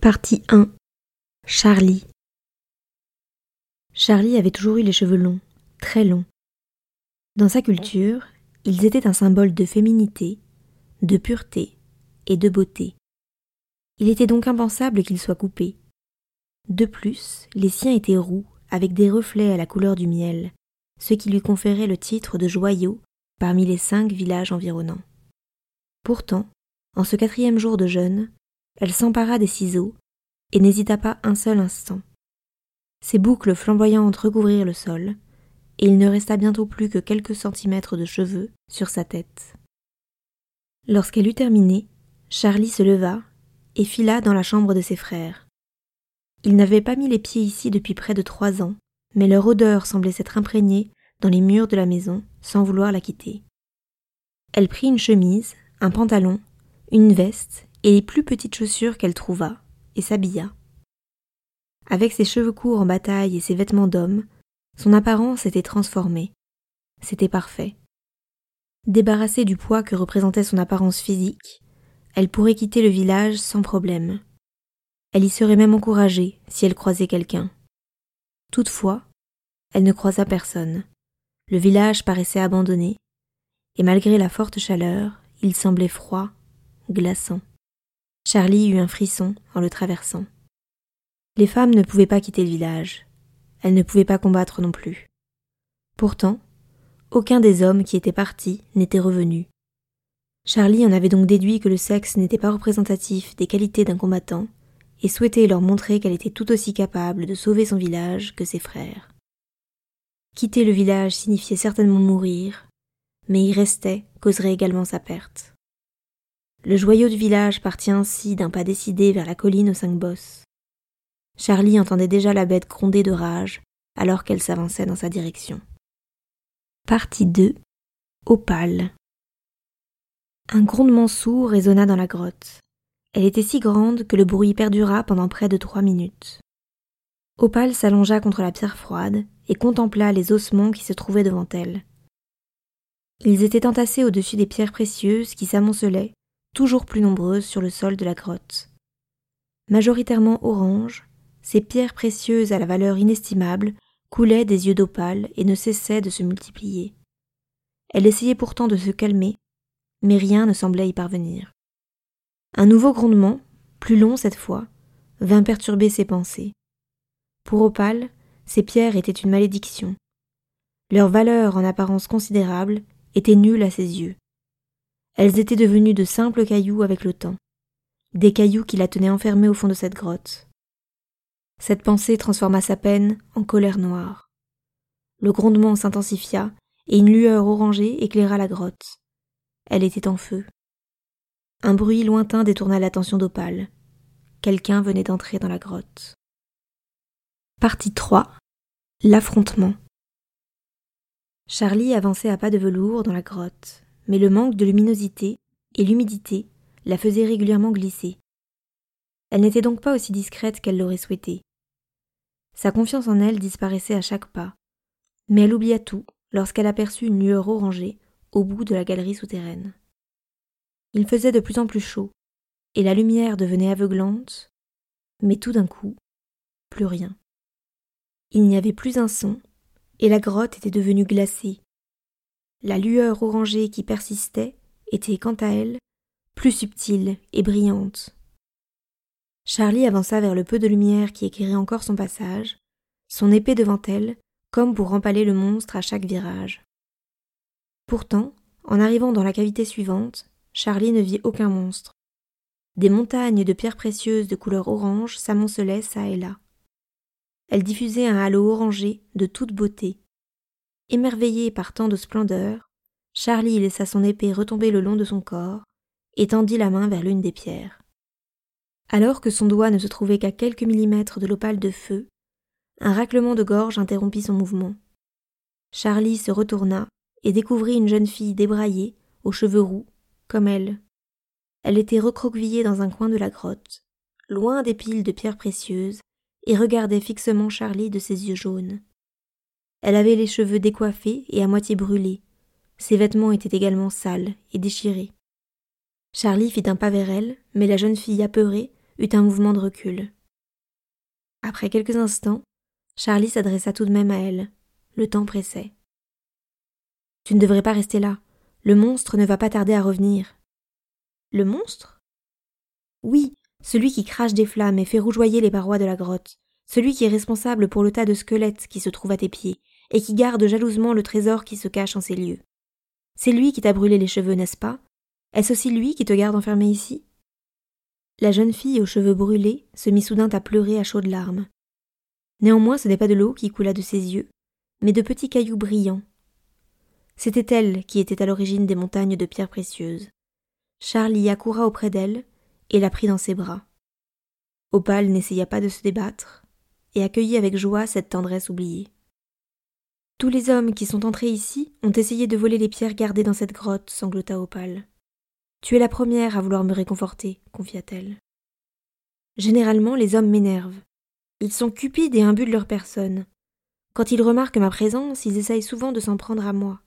Partie 1 Charlie Charlie avait toujours eu les cheveux longs, très longs. Dans sa culture, ils étaient un symbole de féminité, de pureté et de beauté. Il était donc impensable qu'ils soient coupés. De plus, les siens étaient roux, avec des reflets à la couleur du miel, ce qui lui conférait le titre de joyau parmi les cinq villages environnants. Pourtant, en ce quatrième jour de jeûne, elle s'empara des ciseaux et n'hésita pas un seul instant. Ses boucles flamboyantes recouvrirent le sol, et il ne resta bientôt plus que quelques centimètres de cheveux sur sa tête. Lorsqu'elle eut terminé, Charlie se leva et fila dans la chambre de ses frères. Ils n'avaient pas mis les pieds ici depuis près de trois ans, mais leur odeur semblait s'être imprégnée dans les murs de la maison sans vouloir la quitter. Elle prit une chemise, un pantalon, une veste et les plus petites chaussures qu'elle trouva, et s'habilla. Avec ses cheveux courts en bataille et ses vêtements d'homme, son apparence était transformée. C'était parfait. Débarrassée du poids que représentait son apparence physique, elle pourrait quitter le village sans problème. Elle y serait même encouragée si elle croisait quelqu'un. Toutefois, elle ne croisa personne. Le village paraissait abandonné, et malgré la forte chaleur, il semblait froid, glaçant. Charlie eut un frisson en le traversant. Les femmes ne pouvaient pas quitter le village. Elles ne pouvaient pas combattre non plus. Pourtant, aucun des hommes qui étaient partis n'était revenu. Charlie en avait donc déduit que le sexe n'était pas représentatif des qualités d'un combattant et souhaitait leur montrer qu'elle était tout aussi capable de sauver son village que ses frères. Quitter le village signifiait certainement mourir, mais y rester causerait également sa perte. Le joyau du village partit ainsi d'un pas décidé vers la colline aux cinq bosses. Charlie entendait déjà la bête gronder de rage alors qu'elle s'avançait dans sa direction. Partie 2 Opale Un grondement sourd résonna dans la grotte. Elle était si grande que le bruit perdura pendant près de trois minutes. Opale s'allongea contre la pierre froide et contempla les ossements qui se trouvaient devant elle. Ils étaient entassés au-dessus des pierres précieuses qui s'amoncelaient toujours plus nombreuses sur le sol de la grotte. Majoritairement orange, ces pierres précieuses à la valeur inestimable coulaient des yeux d'opale et ne cessaient de se multiplier. Elle essayait pourtant de se calmer, mais rien ne semblait y parvenir. Un nouveau grondement, plus long cette fois, vint perturber ses pensées. Pour Opale, ces pierres étaient une malédiction. Leur valeur en apparence considérable était nulle à ses yeux. Elles étaient devenues de simples cailloux avec le temps, des cailloux qui la tenaient enfermée au fond de cette grotte. Cette pensée transforma sa peine en colère noire. Le grondement s'intensifia et une lueur orangée éclaira la grotte. Elle était en feu. Un bruit lointain détourna l'attention d'Opale. Quelqu'un venait d'entrer dans la grotte. Partie 3 L'affrontement. Charlie avançait à pas de velours dans la grotte mais le manque de luminosité et l'humidité la faisaient régulièrement glisser. Elle n'était donc pas aussi discrète qu'elle l'aurait souhaité. Sa confiance en elle disparaissait à chaque pas, mais elle oublia tout lorsqu'elle aperçut une lueur orangée au bout de la galerie souterraine. Il faisait de plus en plus chaud, et la lumière devenait aveuglante, mais tout d'un coup, plus rien. Il n'y avait plus un son, et la grotte était devenue glacée, la lueur orangée qui persistait était, quant à elle, plus subtile et brillante. Charlie avança vers le peu de lumière qui éclairait encore son passage, son épée devant elle, comme pour empaler le monstre à chaque virage. Pourtant, en arrivant dans la cavité suivante, Charlie ne vit aucun monstre. Des montagnes de pierres précieuses de couleur orange s'amoncelaient çà et là. Elles diffusaient un halo orangé de toute beauté, Émerveillé par tant de splendeur, Charlie laissa son épée retomber le long de son corps et tendit la main vers l'une des pierres. Alors que son doigt ne se trouvait qu'à quelques millimètres de l'opale de feu, un raclement de gorge interrompit son mouvement. Charlie se retourna et découvrit une jeune fille débraillée, aux cheveux roux, comme elle. Elle était recroquevillée dans un coin de la grotte, loin des piles de pierres précieuses, et regardait fixement Charlie de ses yeux jaunes. Elle avait les cheveux décoiffés et à moitié brûlés. Ses vêtements étaient également sales et déchirés. Charlie fit un pas vers elle, mais la jeune fille apeurée eut un mouvement de recul. Après quelques instants, Charlie s'adressa tout de même à elle. Le temps pressait. Tu ne devrais pas rester là. Le monstre ne va pas tarder à revenir. Le monstre? Oui, celui qui crache des flammes et fait rougeoyer les parois de la grotte, celui qui est responsable pour le tas de squelettes qui se trouve à tes pieds, et qui garde jalousement le trésor qui se cache en ces lieux. C'est lui qui t'a brûlé les cheveux, n'est-ce pas? Est-ce aussi lui qui te garde enfermé ici? La jeune fille aux cheveux brûlés se mit soudain à pleurer à chaudes larmes. Néanmoins, ce n'est pas de l'eau qui coula de ses yeux, mais de petits cailloux brillants. C'était elle qui était à l'origine des montagnes de pierres précieuses. Charlie accoura auprès d'elle et la prit dans ses bras. Opale n'essaya pas de se débattre et avec joie cette tendresse oubliée. Tous les hommes qui sont entrés ici ont essayé de voler les pierres gardées dans cette grotte, sanglota Opale. Tu es la première à vouloir me réconforter, confia-t-elle. Généralement, les hommes m'énervent. Ils sont cupides et imbus de leur personne. Quand ils remarquent ma présence, ils essayent souvent de s'en prendre à moi.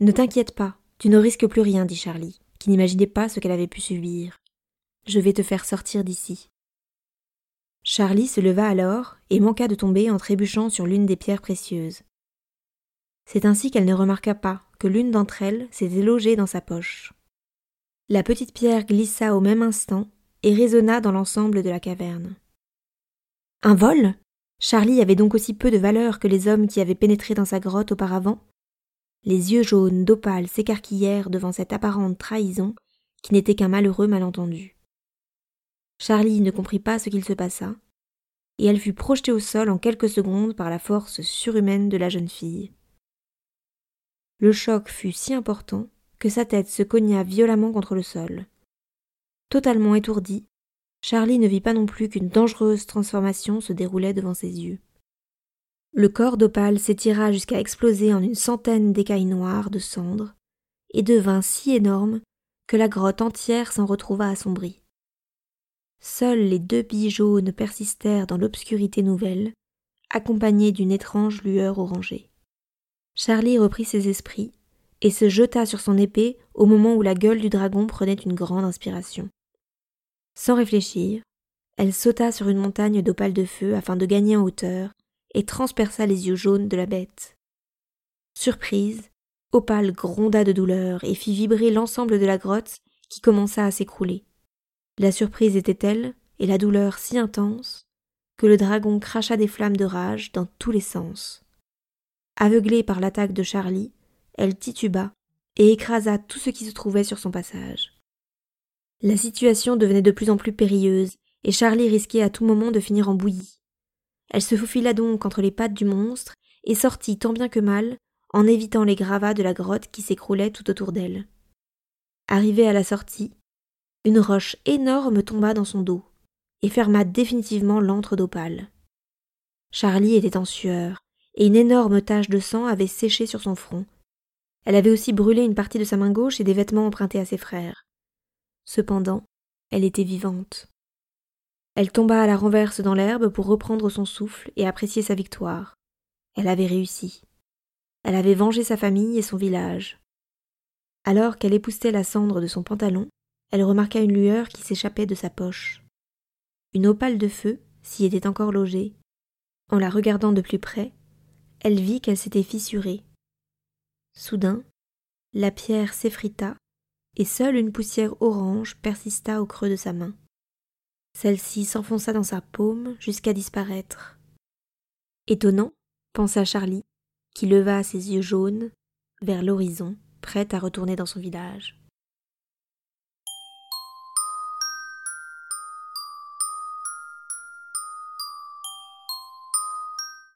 Ne t'inquiète pas, tu ne risques plus rien, dit Charlie, qui n'imaginait pas ce qu'elle avait pu subir. Je vais te faire sortir d'ici. Charlie se leva alors et manqua de tomber en trébuchant sur l'une des pierres précieuses. C'est ainsi qu'elle ne remarqua pas que l'une d'entre elles s'était logée dans sa poche. La petite pierre glissa au même instant et résonna dans l'ensemble de la caverne. Un vol? Charlie avait donc aussi peu de valeur que les hommes qui avaient pénétré dans sa grotte auparavant. Les yeux jaunes d'Opale s'écarquillèrent devant cette apparente trahison qui n'était qu'un malheureux malentendu. Charlie ne comprit pas ce qu'il se passa, et elle fut projetée au sol en quelques secondes par la force surhumaine de la jeune fille. Le choc fut si important que sa tête se cogna violemment contre le sol. Totalement étourdi, Charlie ne vit pas non plus qu'une dangereuse transformation se déroulait devant ses yeux. Le corps d'Opale s'étira jusqu'à exploser en une centaine d'écailles noires de cendres, et devint si énorme que la grotte entière s'en retrouva assombrie. Seules les deux billes jaunes persistèrent dans l'obscurité nouvelle, accompagnées d'une étrange lueur orangée. Charlie reprit ses esprits et se jeta sur son épée au moment où la gueule du dragon prenait une grande inspiration. Sans réfléchir, elle sauta sur une montagne d'opales de feu afin de gagner en hauteur et transperça les yeux jaunes de la bête. Surprise, Opale gronda de douleur et fit vibrer l'ensemble de la grotte qui commença à s'écrouler. La surprise était telle et la douleur si intense que le dragon cracha des flammes de rage dans tous les sens. Aveuglée par l'attaque de Charlie, elle tituba et écrasa tout ce qui se trouvait sur son passage. La situation devenait de plus en plus périlleuse, et Charlie risquait à tout moment de finir en bouillie. Elle se faufila donc entre les pattes du monstre et sortit tant bien que mal, en évitant les gravats de la grotte qui s'écroulaient tout autour d'elle. Arrivée à la sortie, une roche énorme tomba dans son dos et ferma définitivement l'antre d'opale. Charlie était en sueur, et une énorme tache de sang avait séché sur son front. Elle avait aussi brûlé une partie de sa main gauche et des vêtements empruntés à ses frères. Cependant, elle était vivante. Elle tomba à la renverse dans l'herbe pour reprendre son souffle et apprécier sa victoire. Elle avait réussi. Elle avait vengé sa famille et son village. Alors qu'elle époustait la cendre de son pantalon, elle remarqua une lueur qui s'échappait de sa poche. Une opale de feu s'y était encore logée. En la regardant de plus près, elle vit qu'elle s'était fissurée. Soudain, la pierre s'effrita, et seule une poussière orange persista au creux de sa main. Celle-ci s'enfonça dans sa paume jusqu'à disparaître. Étonnant, pensa Charlie, qui leva ses yeux jaunes vers l'horizon, prête à retourner dans son village.